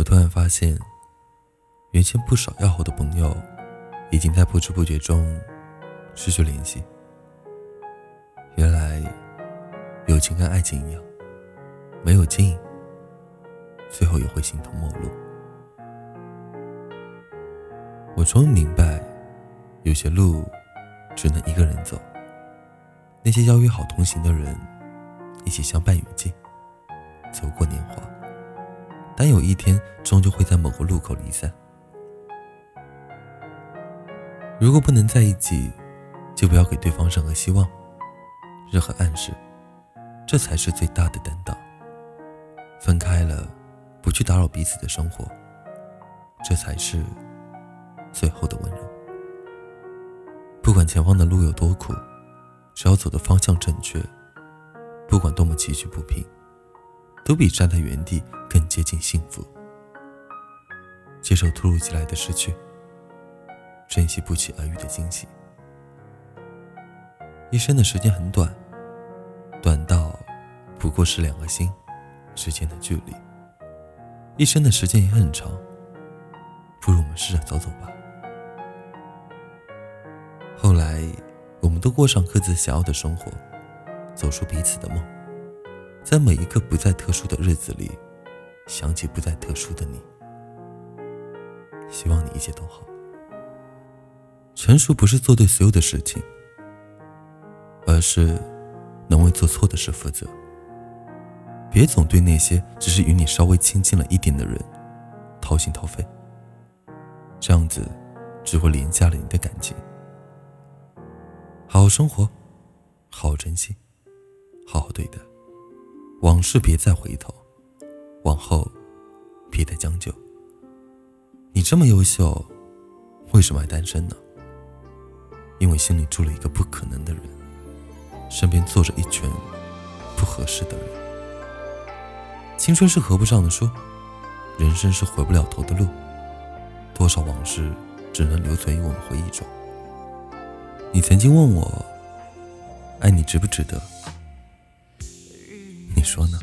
我突然发现，原先不少要好的朋友，已经在不知不觉中失去联系。原来，友情跟爱情一样，没有尽，最后也会形同陌路。我终于明白，有些路只能一个人走。那些邀约好同行的人，一起相伴远近，走过年华，但有一天终究会在某个路口离散。如果不能在一起，就不要给对方任何希望，任何暗示，这才是最大的担当。分开了，不去打扰彼此的生活，这才是最后的温柔。不管前方的路有多苦。只要走的方向正确，不管多么崎岖不平，都比站在原地更接近幸福。接受突如其来的失去，珍惜不期而遇的惊喜。一生的时间很短，短到不过是两个心之间的距离；一生的时间也很长，不如我们试着走走吧。后来。我们都过上各自想要的生活，走出彼此的梦，在每一个不再特殊的日子里，想起不再特殊的你。希望你一切都好。成熟不是做对所有的事情，而是能为做错的事负责。别总对那些只是与你稍微亲近了一点的人掏心掏肺，这样子只会廉价了你的感情。好好生活，好好珍惜，好好对待。往事别再回头，往后别再将就。你这么优秀，为什么还单身呢？因为心里住了一个不可能的人，身边坐着一群不合适的人。青春是合不上的书，人生是回不了头的路。多少往事只能留存于我们回忆中。你曾经问我，爱你值不值得？你说呢？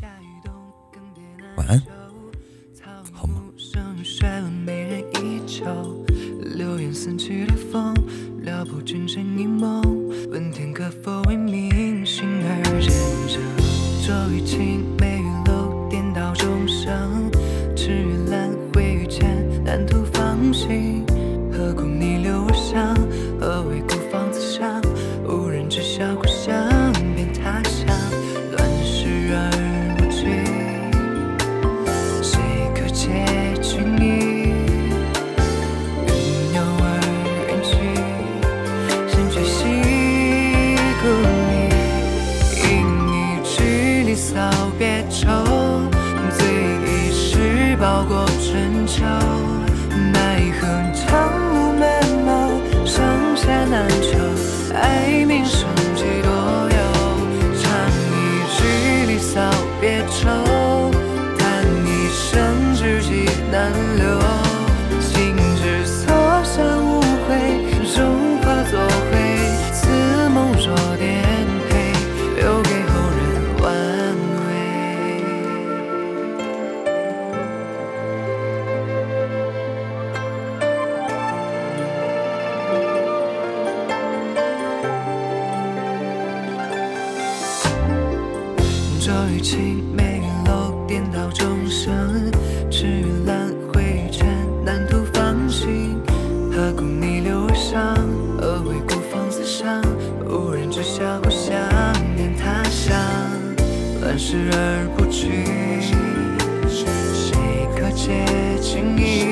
晚安，好吗？视而不去，谁可解情意？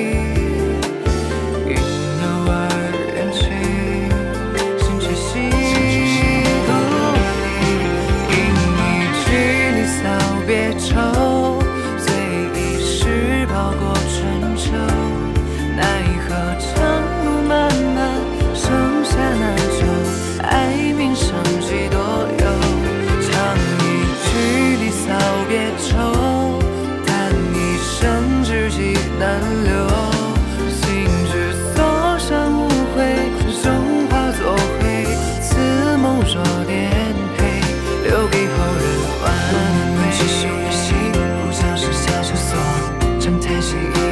she